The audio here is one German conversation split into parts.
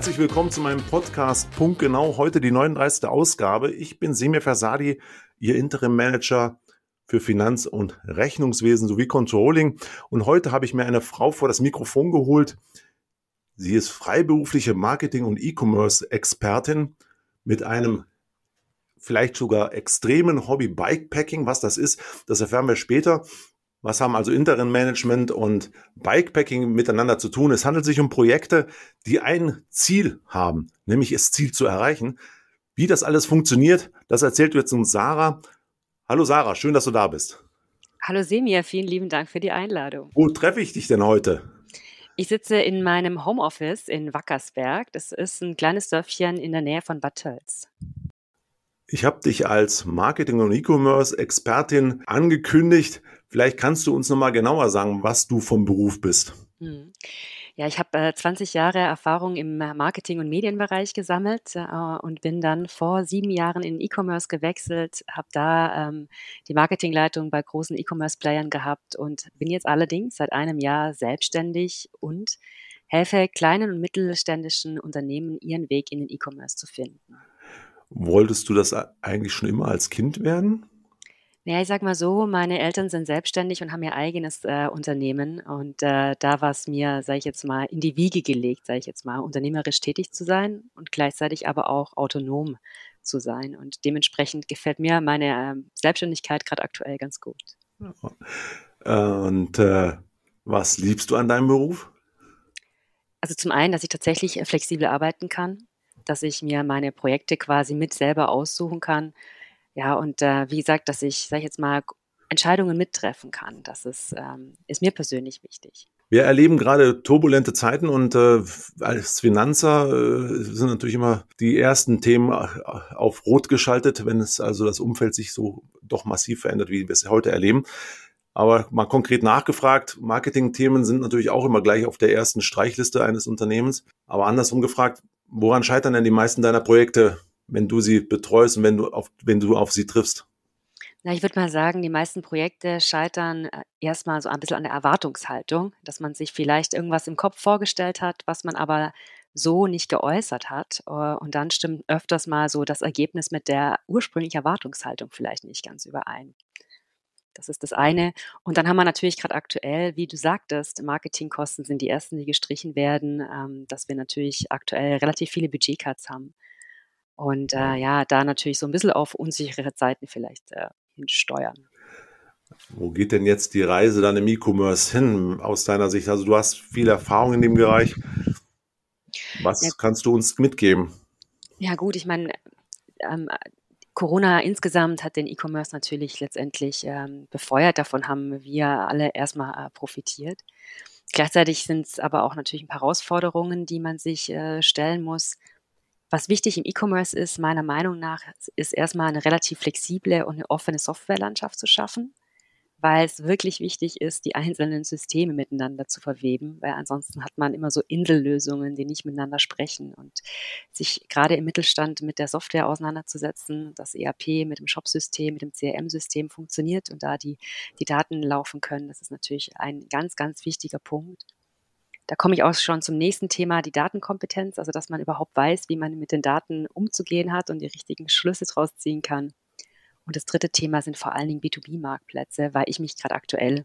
Herzlich willkommen zu meinem Podcast Punkt Genau. Heute die 39. Ausgabe. Ich bin Semir Versadi, Ihr Interim Manager für Finanz- und Rechnungswesen sowie Controlling. Und heute habe ich mir eine Frau vor das Mikrofon geholt. Sie ist freiberufliche Marketing- und E-Commerce-Expertin mit einem vielleicht sogar extremen Hobby Bikepacking. Was das ist, das erfahren wir später. Was haben also Interim Management und Bikepacking miteinander zu tun? Es handelt sich um Projekte, die ein Ziel haben, nämlich das Ziel zu erreichen. Wie das alles funktioniert, das erzählt jetzt uns Sarah. Hallo Sarah, schön, dass du da bist. Hallo Semir, vielen lieben Dank für die Einladung. Wo treffe ich dich denn heute? Ich sitze in meinem Homeoffice in Wackersberg. Das ist ein kleines Dörfchen in der Nähe von Bad Tölz. Ich habe dich als Marketing- und E-Commerce-Expertin angekündigt. Vielleicht kannst du uns nochmal genauer sagen, was du vom Beruf bist. Hm. Ja, ich habe äh, 20 Jahre Erfahrung im Marketing- und Medienbereich gesammelt äh, und bin dann vor sieben Jahren in E-Commerce gewechselt, habe da ähm, die Marketingleitung bei großen E-Commerce-Playern gehabt und bin jetzt allerdings seit einem Jahr selbstständig und helfe kleinen und mittelständischen Unternehmen, ihren Weg in den E-Commerce zu finden. Wolltest du das eigentlich schon immer als Kind werden? Ja, ich sag mal so, meine Eltern sind selbstständig und haben ihr eigenes äh, Unternehmen und äh, da war es mir, sage ich jetzt mal, in die Wiege gelegt, sage ich jetzt mal, unternehmerisch tätig zu sein und gleichzeitig aber auch autonom zu sein und dementsprechend gefällt mir meine äh, Selbstständigkeit gerade aktuell ganz gut. Und äh, was liebst du an deinem Beruf? Also zum einen, dass ich tatsächlich äh, flexibel arbeiten kann dass ich mir meine Projekte quasi mit selber aussuchen kann. Ja, und äh, wie gesagt, dass ich, sag ich jetzt mal, Entscheidungen mittreffen kann. Das ist, ähm, ist mir persönlich wichtig. Wir erleben gerade turbulente Zeiten und äh, als Finanzer äh, sind natürlich immer die ersten Themen äh, auf Rot geschaltet, wenn es also das Umfeld sich so doch massiv verändert, wie wir es heute erleben. Aber mal konkret nachgefragt, Marketingthemen sind natürlich auch immer gleich auf der ersten Streichliste eines Unternehmens. Aber andersrum gefragt, Woran scheitern denn die meisten deiner Projekte, wenn du sie betreust und wenn du auf, wenn du auf sie triffst? Na, ich würde mal sagen, die meisten Projekte scheitern äh, erstmal so ein bisschen an der Erwartungshaltung, dass man sich vielleicht irgendwas im Kopf vorgestellt hat, was man aber so nicht geäußert hat. Äh, und dann stimmt öfters mal so das Ergebnis mit der ursprünglichen Erwartungshaltung vielleicht nicht ganz überein. Das ist das eine. Und dann haben wir natürlich gerade aktuell, wie du sagtest, Marketingkosten sind die ersten, die gestrichen werden, ähm, dass wir natürlich aktuell relativ viele Budgetcuts haben. Und äh, ja, da natürlich so ein bisschen auf unsichere Zeiten vielleicht äh, hinsteuern. Wo geht denn jetzt die Reise dann im E-Commerce hin aus deiner Sicht? Also du hast viel Erfahrung in dem Bereich. Was ja. kannst du uns mitgeben? Ja gut, ich meine, ähm, Corona insgesamt hat den E-Commerce natürlich letztendlich ähm, befeuert. Davon haben wir alle erstmal äh, profitiert. Gleichzeitig sind es aber auch natürlich ein paar Herausforderungen, die man sich äh, stellen muss. Was wichtig im E-Commerce ist, meiner Meinung nach, ist erstmal eine relativ flexible und eine offene Softwarelandschaft zu schaffen weil es wirklich wichtig ist, die einzelnen Systeme miteinander zu verweben, weil ansonsten hat man immer so Insellösungen, die nicht miteinander sprechen und sich gerade im Mittelstand mit der Software auseinanderzusetzen, das ERP mit dem Shop-System, mit dem CRM-System funktioniert und da die, die Daten laufen können, das ist natürlich ein ganz, ganz wichtiger Punkt. Da komme ich auch schon zum nächsten Thema, die Datenkompetenz, also dass man überhaupt weiß, wie man mit den Daten umzugehen hat und die richtigen Schlüsse draus ziehen kann. Und das dritte Thema sind vor allen Dingen B2B-Marktplätze, weil ich mich gerade aktuell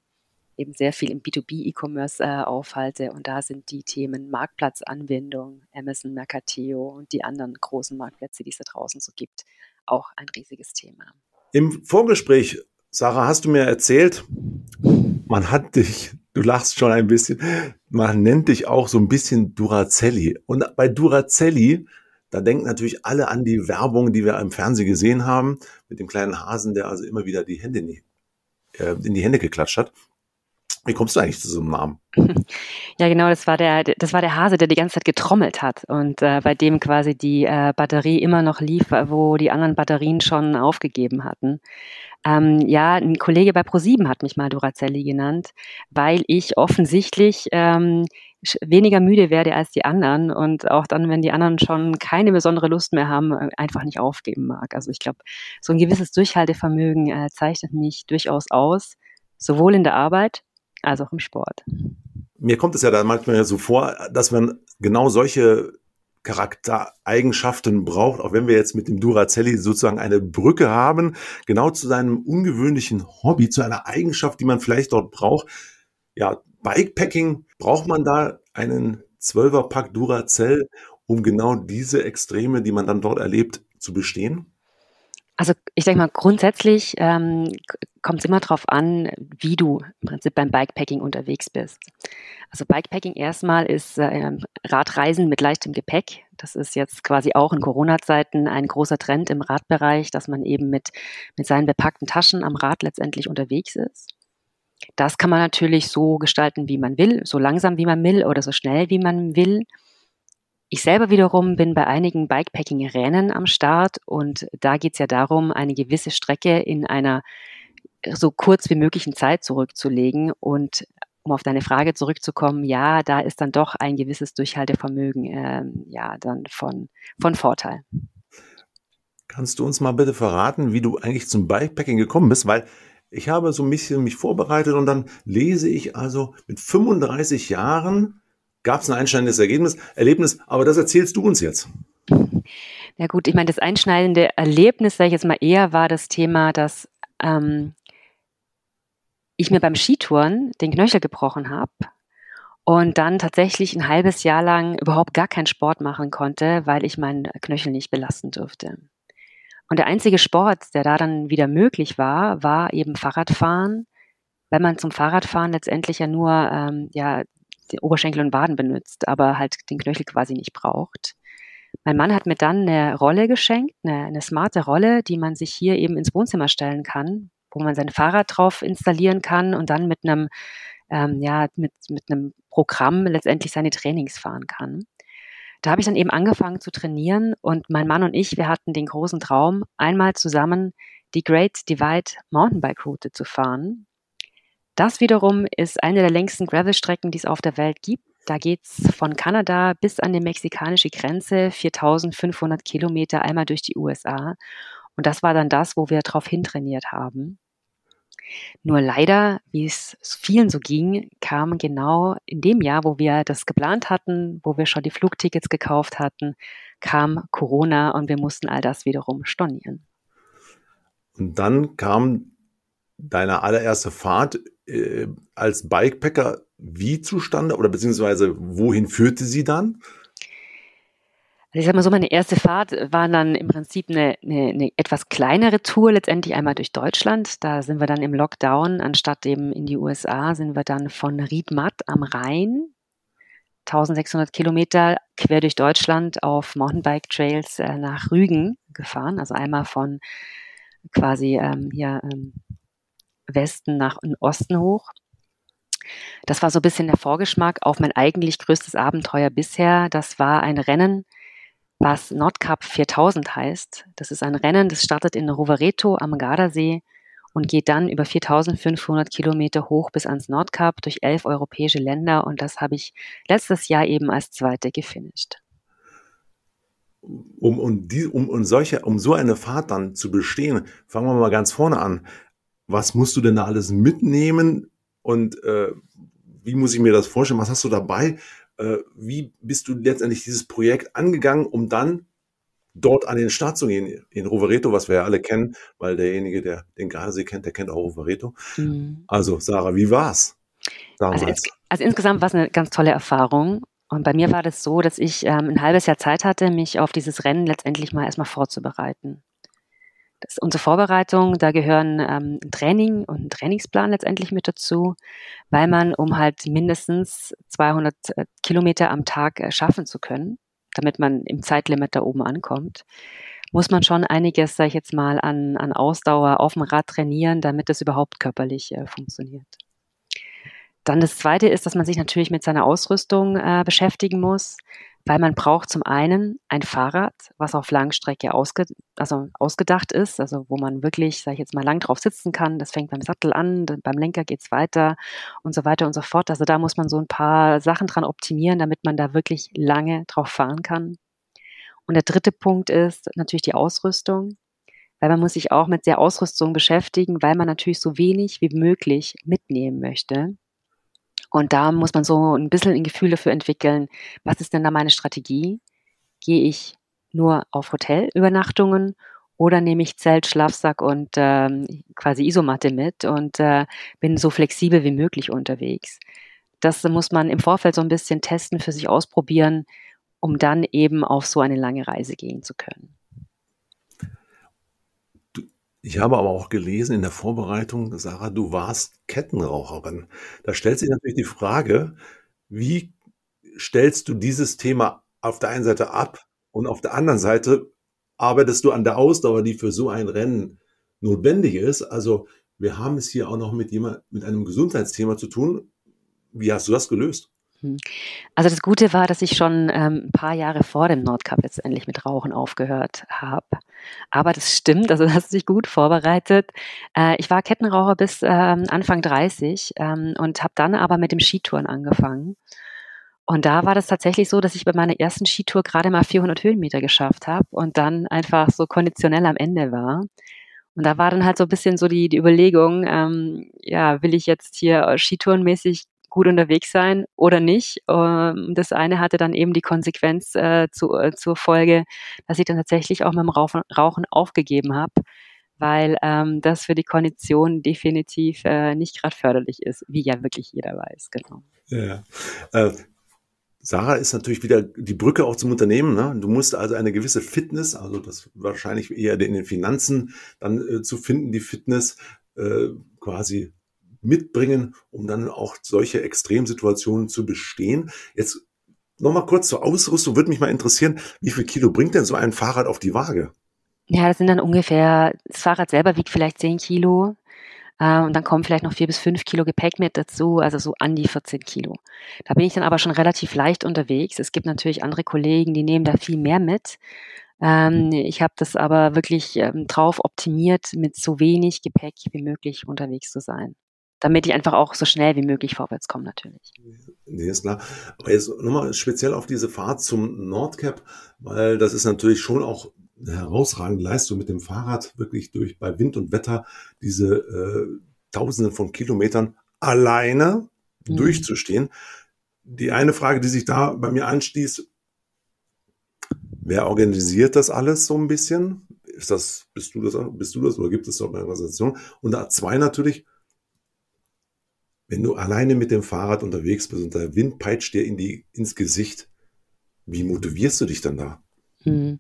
eben sehr viel im B2B-E-Commerce äh, aufhalte. Und da sind die Themen Marktplatzanbindung, Amazon, Mercateo und die anderen großen Marktplätze, die es da draußen so gibt, auch ein riesiges Thema. Im Vorgespräch, Sarah, hast du mir erzählt, man hat dich, du lachst schon ein bisschen, man nennt dich auch so ein bisschen Durazelli. Und bei Durazelli da denken natürlich alle an die Werbung, die wir im Fernsehen gesehen haben, mit dem kleinen Hasen, der also immer wieder die Hände in die, äh, in die Hände geklatscht hat. Wie kommst du eigentlich zu so einem Namen? Ja, genau, das war der, das war der Hase, der die ganze Zeit getrommelt hat und äh, bei dem quasi die äh, Batterie immer noch lief, wo die anderen Batterien schon aufgegeben hatten. Ähm, ja, ein Kollege bei ProSieben hat mich mal Durazelli genannt, weil ich offensichtlich ähm, weniger müde werde als die anderen und auch dann, wenn die anderen schon keine besondere Lust mehr haben, äh, einfach nicht aufgeben mag. Also ich glaube, so ein gewisses Durchhaltevermögen äh, zeichnet mich durchaus aus, sowohl in der Arbeit als auch im Sport. Mir kommt es ja da manchmal so vor, dass man genau solche Charaktereigenschaften braucht, auch wenn wir jetzt mit dem Duracelli sozusagen eine Brücke haben, genau zu seinem ungewöhnlichen Hobby, zu einer Eigenschaft, die man vielleicht dort braucht. Ja, Bikepacking, braucht man da einen 12er Pack Duracell, um genau diese Extreme, die man dann dort erlebt, zu bestehen? Also ich denke mal, grundsätzlich ähm, kommt es immer darauf an, wie du im Prinzip beim Bikepacking unterwegs bist. Also Bikepacking erstmal ist äh, Radreisen mit leichtem Gepäck. Das ist jetzt quasi auch in Corona-Zeiten ein großer Trend im Radbereich, dass man eben mit, mit seinen bepackten Taschen am Rad letztendlich unterwegs ist. Das kann man natürlich so gestalten, wie man will, so langsam wie man will oder so schnell wie man will. Ich selber wiederum bin bei einigen Bikepacking-Rennen am Start und da geht es ja darum, eine gewisse Strecke in einer so kurz wie möglichen Zeit zurückzulegen. Und um auf deine Frage zurückzukommen, ja, da ist dann doch ein gewisses Durchhaltevermögen äh, ja dann von, von Vorteil. Kannst du uns mal bitte verraten, wie du eigentlich zum Bikepacking gekommen bist? Weil ich habe so ein bisschen mich vorbereitet und dann lese ich also mit 35 Jahren gab es ein einschneidendes Ergebnis, Erlebnis, aber das erzählst du uns jetzt. Ja gut, ich meine, das einschneidende Erlebnis, sage ich jetzt mal eher, war das Thema, dass ähm, ich mir beim Skitouren den Knöchel gebrochen habe und dann tatsächlich ein halbes Jahr lang überhaupt gar keinen Sport machen konnte, weil ich meinen Knöchel nicht belasten durfte. Und der einzige Sport, der da dann wieder möglich war, war eben Fahrradfahren, weil man zum Fahrradfahren letztendlich ja nur ähm, ja, Oberschenkel und Waden benutzt, aber halt den Knöchel quasi nicht braucht. Mein Mann hat mir dann eine Rolle geschenkt, eine, eine smarte Rolle, die man sich hier eben ins Wohnzimmer stellen kann, wo man sein Fahrrad drauf installieren kann und dann mit einem, ähm, ja, mit, mit einem Programm letztendlich seine Trainings fahren kann. Da habe ich dann eben angefangen zu trainieren und mein Mann und ich, wir hatten den großen Traum, einmal zusammen die Great Divide Mountainbike Route zu fahren. Das wiederum ist eine der längsten Gravelstrecken, die es auf der Welt gibt. Da geht's von Kanada bis an die mexikanische Grenze, 4500 Kilometer einmal durch die USA. Und das war dann das, wo wir drauf hintrainiert haben. Nur leider, wie es vielen so ging, kam genau in dem Jahr, wo wir das geplant hatten, wo wir schon die Flugtickets gekauft hatten, kam Corona und wir mussten all das wiederum stornieren. Und dann kam deine allererste Fahrt äh, als Bikepacker wie zustande oder beziehungsweise wohin führte sie dann? Also ich sag mal so, meine erste Fahrt war dann im Prinzip eine, eine, eine, etwas kleinere Tour, letztendlich einmal durch Deutschland. Da sind wir dann im Lockdown, anstatt eben in die USA, sind wir dann von Riedmatt am Rhein, 1600 Kilometer quer durch Deutschland auf Mountainbike-Trails äh, nach Rügen gefahren. Also einmal von quasi ähm, hier ähm, Westen nach Osten hoch. Das war so ein bisschen der Vorgeschmack auf mein eigentlich größtes Abenteuer bisher. Das war ein Rennen, was Nordkap 4000 heißt. Das ist ein Rennen, das startet in Rovereto am Gardasee und geht dann über 4500 Kilometer hoch bis ans Nordkap durch elf europäische Länder und das habe ich letztes Jahr eben als Zweite gefinisht. Um, um, die, um, um, solche, um so eine Fahrt dann zu bestehen, fangen wir mal ganz vorne an. Was musst du denn da alles mitnehmen und äh, wie muss ich mir das vorstellen? Was hast du dabei? Äh, wie bist du letztendlich dieses Projekt angegangen, um dann dort an den Start zu gehen in Rovereto, was wir ja alle kennen, weil derjenige, der den Gardasee kennt, der kennt auch Rovereto. Mhm. Also Sarah, wie war's damals? Also, ins, also insgesamt war es eine ganz tolle Erfahrung. Und bei mir war das so, dass ich ähm, ein halbes Jahr Zeit hatte, mich auf dieses Rennen letztendlich mal erstmal vorzubereiten. Unsere Vorbereitung, da gehören ähm, Training und ein Trainingsplan letztendlich mit dazu, weil man, um halt mindestens 200 äh, Kilometer am Tag äh, schaffen zu können, damit man im Zeitlimit da oben ankommt, muss man schon einiges, sage ich jetzt mal, an, an Ausdauer auf dem Rad trainieren, damit es überhaupt körperlich äh, funktioniert. Dann das Zweite ist, dass man sich natürlich mit seiner Ausrüstung äh, beschäftigen muss weil man braucht zum einen ein Fahrrad, was auf Langstrecke ausge, also ausgedacht ist, also wo man wirklich, sage ich jetzt mal, lang drauf sitzen kann. Das fängt beim Sattel an, beim Lenker geht's weiter und so weiter und so fort. Also da muss man so ein paar Sachen dran optimieren, damit man da wirklich lange drauf fahren kann. Und der dritte Punkt ist natürlich die Ausrüstung, weil man muss sich auch mit der Ausrüstung beschäftigen, weil man natürlich so wenig wie möglich mitnehmen möchte. Und da muss man so ein bisschen ein Gefühl dafür entwickeln, was ist denn da meine Strategie? gehe ich nur auf Hotelübernachtungen oder nehme ich Zelt, Schlafsack und ähm, quasi Isomatte mit und äh, bin so flexibel wie möglich unterwegs. Das muss man im Vorfeld so ein bisschen testen, für sich ausprobieren, um dann eben auf so eine lange Reise gehen zu können. Ich habe aber auch gelesen in der Vorbereitung, Sarah, du warst Kettenraucherin. Da stellt sich natürlich die Frage, wie stellst du dieses Thema auf der einen Seite ab und auf der anderen Seite arbeitest du an der Ausdauer, die für so ein Rennen notwendig ist. Also wir haben es hier auch noch mit jemand, mit einem Gesundheitsthema zu tun. Wie hast du das gelöst? Hm. Also das Gute war, dass ich schon ähm, ein paar Jahre vor dem Nordcup letztendlich mit Rauchen aufgehört habe. Aber das stimmt, also hast du dich gut vorbereitet. Äh, ich war Kettenraucher bis ähm, Anfang 30 ähm, und habe dann aber mit dem Skitouren angefangen. Und da war das tatsächlich so, dass ich bei meiner ersten Skitour gerade mal 400 Höhenmeter geschafft habe und dann einfach so konditionell am Ende war. Und da war dann halt so ein bisschen so die, die Überlegung, ähm, ja, will ich jetzt hier skitourenmäßig gut unterwegs sein oder nicht. Ähm, das eine hatte dann eben die Konsequenz äh, zu, äh, zur Folge, dass ich dann tatsächlich auch mit dem Rauchen, aufgegeben habe, weil ähm, das für die Kondition definitiv äh, nicht gerade förderlich ist, wie ja wirklich jeder weiß, genau. Ja. Äh, Sarah ist natürlich wieder die Brücke auch zum Unternehmen. Ne? Du musst also eine gewisse Fitness, also das wahrscheinlich eher in den Finanzen dann äh, zu finden, die Fitness äh, quasi mitbringen, um dann auch solche Extremsituationen zu bestehen. Jetzt nochmal kurz zur Ausrüstung, würde mich mal interessieren, wie viel Kilo bringt denn so ein Fahrrad auf die Waage? Ja, das sind dann ungefähr, das Fahrrad selber wiegt vielleicht 10 Kilo. Äh, und dann kommen vielleicht noch vier bis fünf Kilo Gepäck mit dazu, also so an die 14 Kilo. Da bin ich dann aber schon relativ leicht unterwegs. Es gibt natürlich andere Kollegen, die nehmen da viel mehr mit. Ähm, ich habe das aber wirklich ähm, drauf optimiert, mit so wenig Gepäck wie möglich unterwegs zu sein damit ich einfach auch so schnell wie möglich vorwärts komme natürlich. Nee, ist klar. Aber jetzt nochmal speziell auf diese Fahrt zum Nordcap, weil das ist natürlich schon auch eine herausragende Leistung mit dem Fahrrad, wirklich durch bei Wind und Wetter diese äh, Tausenden von Kilometern alleine mhm. durchzustehen. Die eine Frage, die sich da bei mir anstieß, wer organisiert das alles so ein bisschen? Ist das, bist du das, bist du das oder gibt es da eine Organisation? Und da zwei natürlich, wenn du alleine mit dem Fahrrad unterwegs bist und der Wind peitscht dir in die, ins Gesicht, wie motivierst du dich dann da? Hm.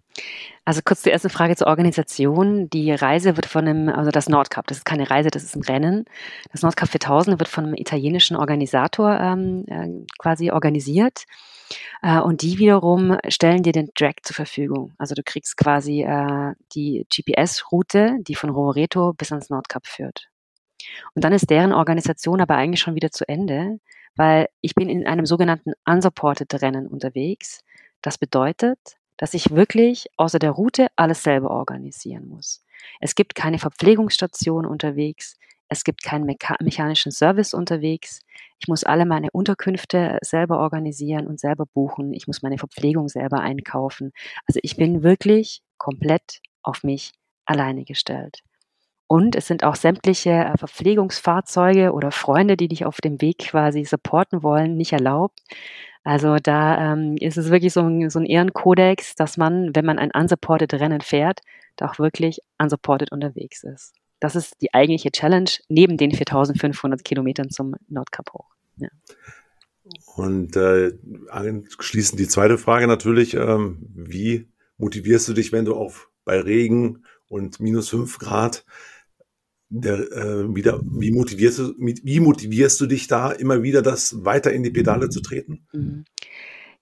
Also kurz die erste Frage zur Organisation. Die Reise wird von einem, also das Nordcup, das ist keine Reise, das ist ein Rennen. Das Nordcup 4000 wird von einem italienischen Organisator ähm, äh, quasi organisiert. Äh, und die wiederum stellen dir den Track zur Verfügung. Also du kriegst quasi äh, die GPS-Route, die von Rovereto bis ans Nordcup führt. Und dann ist deren Organisation aber eigentlich schon wieder zu Ende, weil ich bin in einem sogenannten unsupported Rennen unterwegs. Das bedeutet, dass ich wirklich außer der Route alles selber organisieren muss. Es gibt keine Verpflegungsstation unterwegs. Es gibt keinen mecha mechanischen Service unterwegs. Ich muss alle meine Unterkünfte selber organisieren und selber buchen. Ich muss meine Verpflegung selber einkaufen. Also ich bin wirklich komplett auf mich alleine gestellt. Und es sind auch sämtliche äh, Verpflegungsfahrzeuge oder Freunde, die dich auf dem Weg quasi supporten wollen, nicht erlaubt. Also da ähm, ist es wirklich so ein, so ein Ehrenkodex, dass man, wenn man ein unsupported Rennen fährt, da auch wirklich unsupported unterwegs ist. Das ist die eigentliche Challenge neben den 4500 Kilometern zum Nordkap hoch. Ja. Und äh, anschließend die zweite Frage natürlich, ähm, wie motivierst du dich, wenn du auf bei Regen und minus fünf Grad der, äh, wieder, wie motivierst du, wie motivierst du dich da immer wieder, das weiter in die Pedale zu treten? Mhm.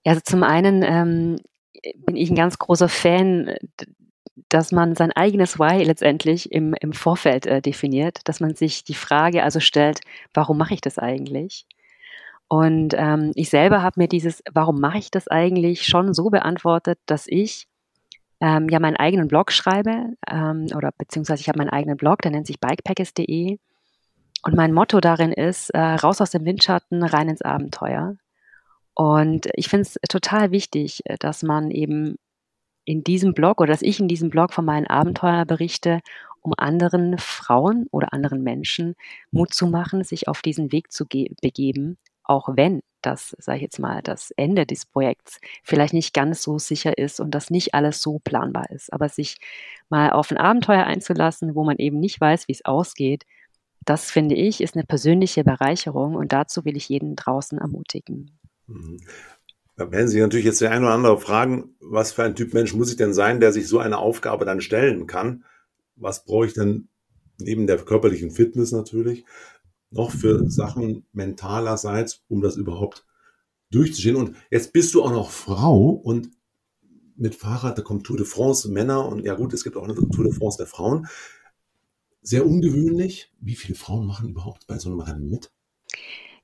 Ja, also zum einen ähm, bin ich ein ganz großer Fan, dass man sein eigenes Why letztendlich im, im Vorfeld äh, definiert, dass man sich die Frage also stellt, warum mache ich das eigentlich? Und ähm, ich selber habe mir dieses, warum mache ich das eigentlich, schon so beantwortet, dass ich ähm, ja meinen eigenen Blog schreibe ähm, oder beziehungsweise ich habe meinen eigenen Blog, der nennt sich bikepackers.de und mein Motto darin ist, äh, raus aus dem Windschatten, rein ins Abenteuer. Und ich finde es total wichtig, äh, dass man eben in diesem Blog oder dass ich in diesem Blog von meinen Abenteuern berichte, um anderen Frauen oder anderen Menschen Mut zu machen, sich auf diesen Weg zu begeben, auch wenn das, sage ich jetzt mal, das Ende des Projekts vielleicht nicht ganz so sicher ist und dass nicht alles so planbar ist. Aber sich mal auf ein Abenteuer einzulassen, wo man eben nicht weiß, wie es ausgeht, das finde ich, ist eine persönliche Bereicherung und dazu will ich jeden draußen ermutigen. Mhm. Da werden sich natürlich jetzt der ein oder andere fragen, was für ein Typ Mensch muss ich denn sein, der sich so eine Aufgabe dann stellen kann? Was brauche ich denn neben der körperlichen Fitness natürlich noch für Sachen mentalerseits, um das überhaupt durchzustehen? Und jetzt bist du auch noch Frau und mit Fahrrad, da kommt Tour de France Männer und ja gut, es gibt auch eine Tour de France der Frauen. Sehr ungewöhnlich. Wie viele Frauen machen überhaupt bei so einem Rennen mit?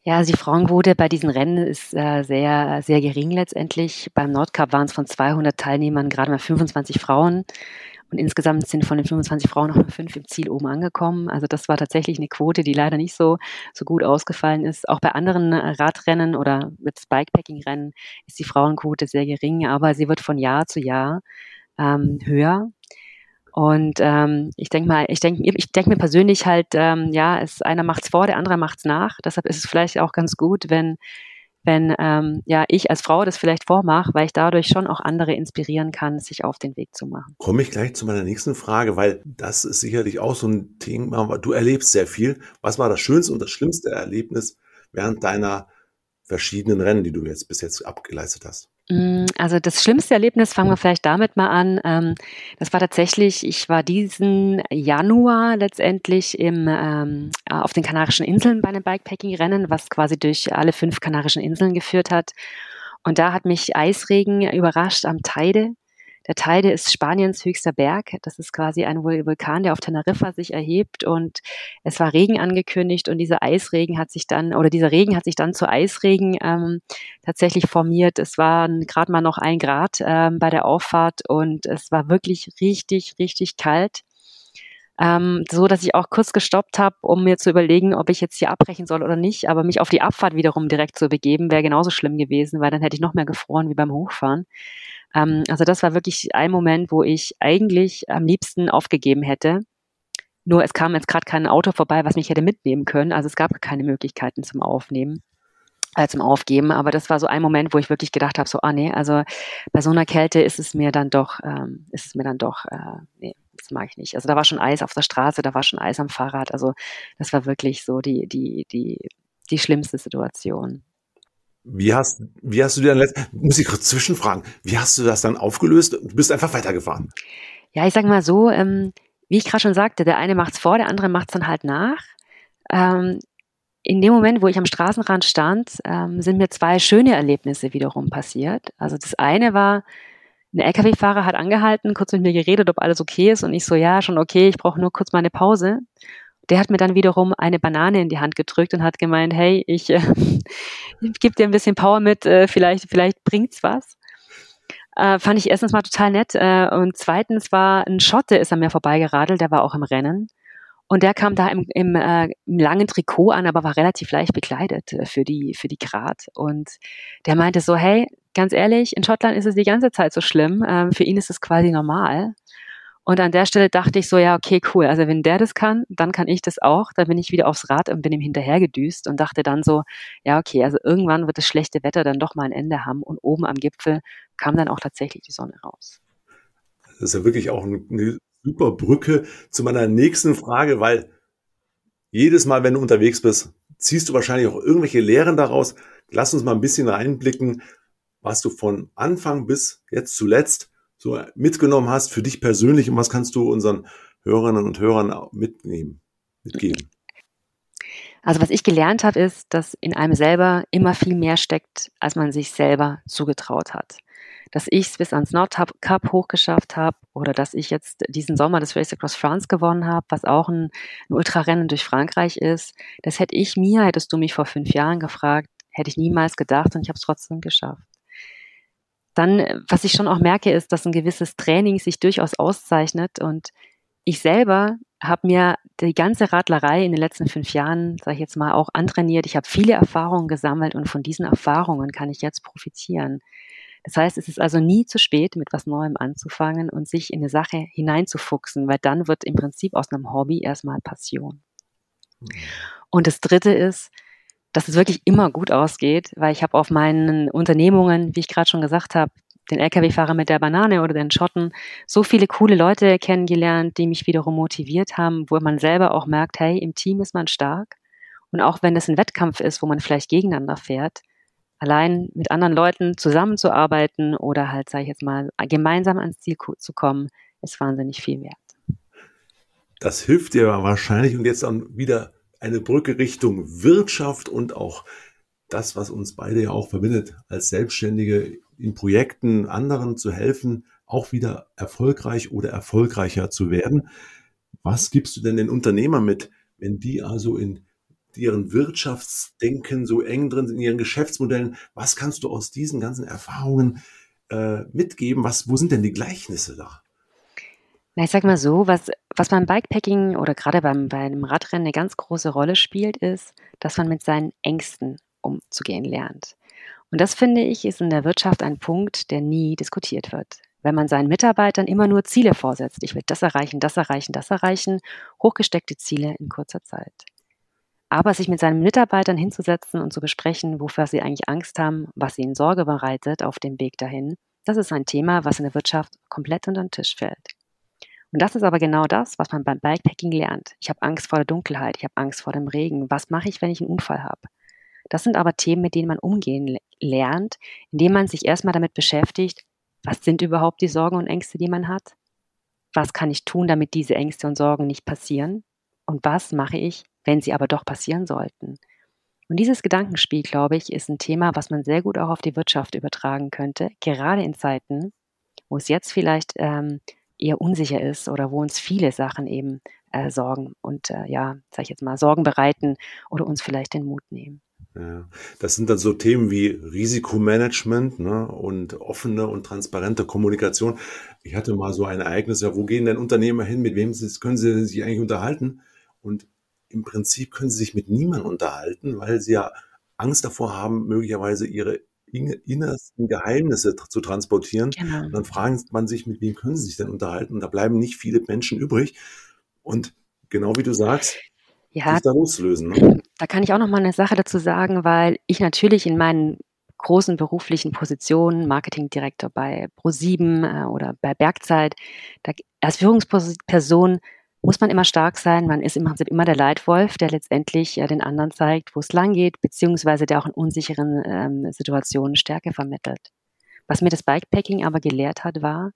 Ja, also die Frauenquote bei diesen Rennen ist äh, sehr, sehr gering letztendlich. Beim Nordcup waren es von 200 Teilnehmern gerade mal 25 Frauen. Und insgesamt sind von den 25 Frauen noch fünf im Ziel oben angekommen. Also das war tatsächlich eine Quote, die leider nicht so, so gut ausgefallen ist. Auch bei anderen Radrennen oder mit Bikepacking-Rennen ist die Frauenquote sehr gering, aber sie wird von Jahr zu Jahr ähm, höher. Und ähm, ich denke mal, ich denke ich denk mir persönlich halt, ähm, ja, es, einer macht's vor, der andere macht's nach. Deshalb ist es vielleicht auch ganz gut, wenn, wenn ähm, ja, ich als Frau das vielleicht vormache, weil ich dadurch schon auch andere inspirieren kann, sich auf den Weg zu machen. Komme ich gleich zu meiner nächsten Frage, weil das ist sicherlich auch so ein Thema. Du erlebst sehr viel. Was war das schönste und das schlimmste Erlebnis während deiner verschiedenen Rennen, die du jetzt bis jetzt abgeleistet hast? Mm, also das schlimmste Erlebnis, fangen wir vielleicht damit mal an. Ähm, das war tatsächlich, ich war diesen Januar letztendlich im, ähm, auf den Kanarischen Inseln bei einem Bikepacking-Rennen, was quasi durch alle fünf Kanarischen Inseln geführt hat. Und da hat mich Eisregen überrascht am Teide. Der Teide ist Spaniens höchster Berg. Das ist quasi ein Vulkan, der auf Teneriffa sich erhebt und es war Regen angekündigt und dieser Eisregen hat sich dann, oder dieser Regen hat sich dann zu Eisregen ähm, tatsächlich formiert. Es waren gerade mal noch ein Grad ähm, bei der Auffahrt und es war wirklich richtig, richtig kalt. Ähm, so dass ich auch kurz gestoppt habe, um mir zu überlegen, ob ich jetzt hier abbrechen soll oder nicht. Aber mich auf die Abfahrt wiederum direkt zu begeben, wäre genauso schlimm gewesen, weil dann hätte ich noch mehr gefroren wie beim Hochfahren. Ähm, also das war wirklich ein Moment, wo ich eigentlich am liebsten aufgegeben hätte. Nur es kam jetzt gerade kein Auto vorbei, was mich hätte mitnehmen können. Also es gab keine Möglichkeiten zum Aufnehmen, äh, zum Aufgeben. Aber das war so ein Moment, wo ich wirklich gedacht habe, so, ah nee, also bei so einer Kälte ist es mir dann doch, ähm, ist es mir dann doch, äh, nee, das mag ich nicht. Also da war schon Eis auf der Straße, da war schon Eis am Fahrrad. Also das war wirklich so die, die, die, die schlimmste Situation. Wie hast, wie hast du dir dann letzt, muss ich kurz zwischenfragen, wie hast du das dann aufgelöst? Du bist einfach weitergefahren. Ja, ich sage mal so, ähm, wie ich gerade schon sagte, der eine macht's vor, der andere macht's dann halt nach. Ähm, in dem Moment, wo ich am Straßenrand stand, ähm, sind mir zwei schöne Erlebnisse wiederum passiert. Also das eine war, ein LKW-Fahrer hat angehalten, kurz mit mir geredet, ob alles okay ist und ich so, ja, schon okay, ich brauche nur kurz mal eine Pause der hat mir dann wiederum eine Banane in die Hand gedrückt und hat gemeint, hey, ich, äh, ich gebe dir ein bisschen Power mit, äh, vielleicht, vielleicht bringt's was. Äh, fand ich erstens mal total nett. Äh, und zweitens war ein Schotte, ist an mir vorbeigeradelt, der war auch im Rennen. Und der kam da im, im, äh, im langen Trikot an, aber war relativ leicht bekleidet äh, für die, für die Grad. Und der meinte so, hey, ganz ehrlich, in Schottland ist es die ganze Zeit so schlimm. Ähm, für ihn ist es quasi normal. Und an der Stelle dachte ich so, ja, okay, cool. Also wenn der das kann, dann kann ich das auch. Dann bin ich wieder aufs Rad und bin ihm hinterhergedüst und dachte dann so, ja, okay, also irgendwann wird das schlechte Wetter dann doch mal ein Ende haben. Und oben am Gipfel kam dann auch tatsächlich die Sonne raus. Das ist ja wirklich auch eine super Brücke zu meiner nächsten Frage, weil jedes Mal, wenn du unterwegs bist, ziehst du wahrscheinlich auch irgendwelche Lehren daraus. Lass uns mal ein bisschen reinblicken, was du von Anfang bis jetzt zuletzt so mitgenommen hast für dich persönlich und was kannst du unseren Hörerinnen und Hörern mitnehmen, mitgeben? Also was ich gelernt habe, ist, dass in einem selber immer viel mehr steckt, als man sich selber zugetraut hat. Dass ich es bis ans Nordcup hochgeschafft habe oder dass ich jetzt diesen Sommer das Race Across France gewonnen habe, was auch ein, ein Ultrarennen durch Frankreich ist, das hätte ich mir, hättest du mich vor fünf Jahren gefragt, hätte ich niemals gedacht und ich habe es trotzdem geschafft. Dann, was ich schon auch merke, ist, dass ein gewisses Training sich durchaus auszeichnet und ich selber habe mir die ganze Radlerei in den letzten fünf Jahren, sage ich jetzt mal, auch antrainiert. Ich habe viele Erfahrungen gesammelt und von diesen Erfahrungen kann ich jetzt profitieren. Das heißt, es ist also nie zu spät, mit was Neuem anzufangen und sich in eine Sache hineinzufuchsen, weil dann wird im Prinzip aus einem Hobby erstmal Passion. Mhm. Und das Dritte ist, dass es wirklich immer gut ausgeht, weil ich habe auf meinen Unternehmungen, wie ich gerade schon gesagt habe, den Lkw-Fahrer mit der Banane oder den Schotten, so viele coole Leute kennengelernt, die mich wiederum motiviert haben, wo man selber auch merkt, hey, im Team ist man stark. Und auch wenn es ein Wettkampf ist, wo man vielleicht gegeneinander fährt, allein mit anderen Leuten zusammenzuarbeiten oder halt, sage ich jetzt mal, gemeinsam ans Ziel zu kommen, ist wahnsinnig viel wert. Das hilft dir wahrscheinlich und jetzt dann wieder eine Brücke Richtung Wirtschaft und auch das, was uns beide ja auch verbindet, als Selbstständige in Projekten anderen zu helfen, auch wieder erfolgreich oder erfolgreicher zu werden. Was gibst du denn den Unternehmern mit, wenn die also in ihren Wirtschaftsdenken so eng drin sind, in ihren Geschäftsmodellen? Was kannst du aus diesen ganzen Erfahrungen äh, mitgeben? Was, wo sind denn die Gleichnisse da? Na, ich sag mal so, was, was beim Bikepacking oder gerade beim, bei einem Radrennen eine ganz große Rolle spielt, ist, dass man mit seinen Ängsten umzugehen lernt. Und das finde ich ist in der Wirtschaft ein Punkt, der nie diskutiert wird. Wenn man seinen Mitarbeitern immer nur Ziele vorsetzt, ich will das erreichen, das erreichen, das erreichen, hochgesteckte Ziele in kurzer Zeit. Aber sich mit seinen Mitarbeitern hinzusetzen und zu besprechen, wofür sie eigentlich Angst haben, was ihnen Sorge bereitet auf dem Weg dahin, das ist ein Thema, was in der Wirtschaft komplett unter den Tisch fällt. Und das ist aber genau das, was man beim Bikepacking lernt. Ich habe Angst vor der Dunkelheit, ich habe Angst vor dem Regen. Was mache ich, wenn ich einen Unfall habe? Das sind aber Themen, mit denen man umgehen lernt, indem man sich erstmal damit beschäftigt, was sind überhaupt die Sorgen und Ängste, die man hat? Was kann ich tun, damit diese Ängste und Sorgen nicht passieren? Und was mache ich, wenn sie aber doch passieren sollten? Und dieses Gedankenspiel, glaube ich, ist ein Thema, was man sehr gut auch auf die Wirtschaft übertragen könnte, gerade in Zeiten, wo es jetzt vielleicht ähm, eher unsicher ist oder wo uns viele Sachen eben äh, sorgen und äh, ja, sag ich jetzt mal, Sorgen bereiten oder uns vielleicht den Mut nehmen. Ja, das sind dann so Themen wie Risikomanagement ne, und offene und transparente Kommunikation. Ich hatte mal so ein Ereignis, ja, wo gehen denn Unternehmer hin, mit wem können sie sich eigentlich unterhalten? Und im Prinzip können sie sich mit niemandem unterhalten, weil sie ja Angst davor haben, möglicherweise ihre innersten Geheimnisse zu transportieren. Genau. Und dann fragen man sich, mit wem können sie sich denn unterhalten? Und da bleiben nicht viele Menschen übrig. Und genau wie du sagst, ja, sich da loslösen. Ne? Da kann ich auch noch mal eine Sache dazu sagen, weil ich natürlich in meinen großen beruflichen Positionen, Marketingdirektor bei Pro7 äh, oder bei Bergzeit, da, als Führungsperson muss man immer stark sein. Man ist im Prinzip immer der Leitwolf, der letztendlich äh, den anderen zeigt, wo es lang geht, beziehungsweise der auch in unsicheren ähm, Situationen Stärke vermittelt. Was mir das Bikepacking aber gelehrt hat, war,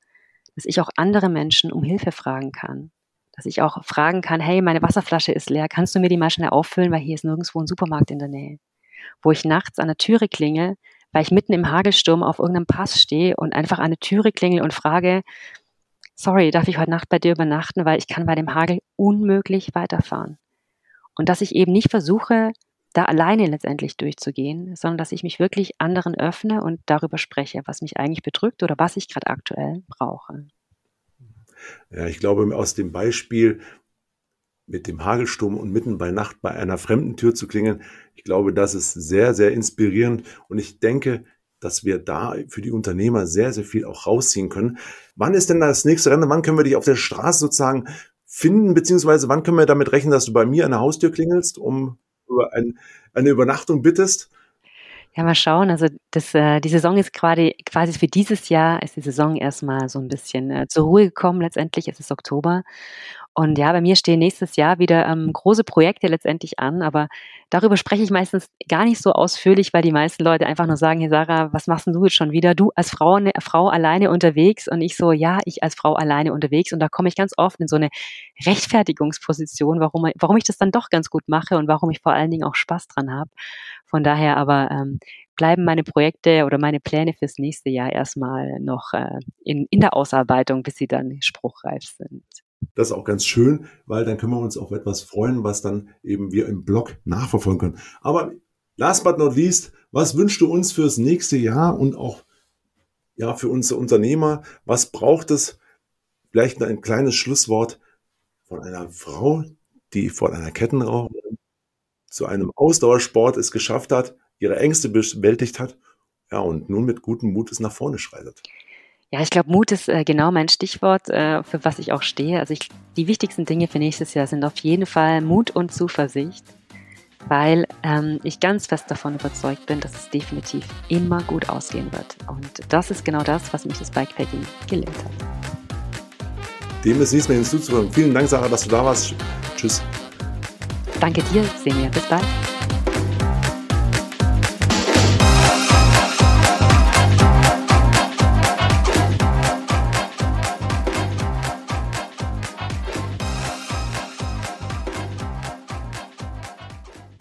dass ich auch andere Menschen um Hilfe fragen kann. Dass ich auch fragen kann, hey, meine Wasserflasche ist leer, kannst du mir die mal schnell auffüllen, weil hier ist nirgendwo ein Supermarkt in der Nähe. Wo ich nachts an der Türe klingel, weil ich mitten im Hagelsturm auf irgendeinem Pass stehe und einfach an der Türe klingel und frage, sorry, darf ich heute Nacht bei dir übernachten, weil ich kann bei dem Hagel unmöglich weiterfahren. Und dass ich eben nicht versuche, da alleine letztendlich durchzugehen, sondern dass ich mich wirklich anderen öffne und darüber spreche, was mich eigentlich bedrückt oder was ich gerade aktuell brauche. Ja, ich glaube, aus dem Beispiel mit dem Hagelsturm und mitten bei Nacht bei einer fremden Tür zu klingeln, ich glaube, das ist sehr, sehr inspirierend. Und ich denke, dass wir da für die Unternehmer sehr, sehr viel auch rausziehen können. Wann ist denn das nächste Rennen? Wann können wir dich auf der Straße sozusagen finden, beziehungsweise wann können wir damit rechnen, dass du bei mir an der Haustür klingelst, um über ein, eine Übernachtung bittest? Ja, mal schauen. Also das, äh, die Saison ist quasi, quasi für dieses Jahr ist die Saison erstmal so ein bisschen äh, zur Ruhe gekommen. Letztendlich es ist Oktober. Und ja, bei mir stehen nächstes Jahr wieder ähm, große Projekte letztendlich an, aber darüber spreche ich meistens gar nicht so ausführlich, weil die meisten Leute einfach nur sagen, hey Sarah, was machst denn du jetzt schon wieder? Du als Frau, eine Frau alleine unterwegs und ich so, ja, ich als Frau alleine unterwegs und da komme ich ganz oft in so eine Rechtfertigungsposition, warum, warum ich das dann doch ganz gut mache und warum ich vor allen Dingen auch Spaß dran habe. Von daher aber ähm, bleiben meine Projekte oder meine Pläne fürs nächste Jahr erstmal noch äh, in, in der Ausarbeitung, bis sie dann spruchreif sind. Das ist auch ganz schön, weil dann können wir uns auf etwas freuen, was dann eben wir im Blog nachverfolgen können. Aber last but not least, was wünschst du uns fürs nächste Jahr und auch ja, für unsere Unternehmer? Was braucht es? Vielleicht ein kleines Schlusswort von einer Frau, die von einer Kettenraucherin zu einem Ausdauersport es geschafft hat, ihre Ängste bewältigt hat, ja, und nun mit gutem Mutes nach vorne schreitet. Ja, ich glaube, Mut ist äh, genau mein Stichwort, äh, für was ich auch stehe. Also ich, die wichtigsten Dinge für nächstes Jahr sind auf jeden Fall Mut und Zuversicht. weil ähm, ich ganz fest davon überzeugt bin, dass es definitiv immer gut ausgehen wird. Und das ist genau das, was mich das Bikepacking gelehrt hat. Dem ist nichts mehr hinzuzufügen. Vielen Dank, Sarah, dass du da warst. Tschüss. Danke dir, Semir. Bis bald.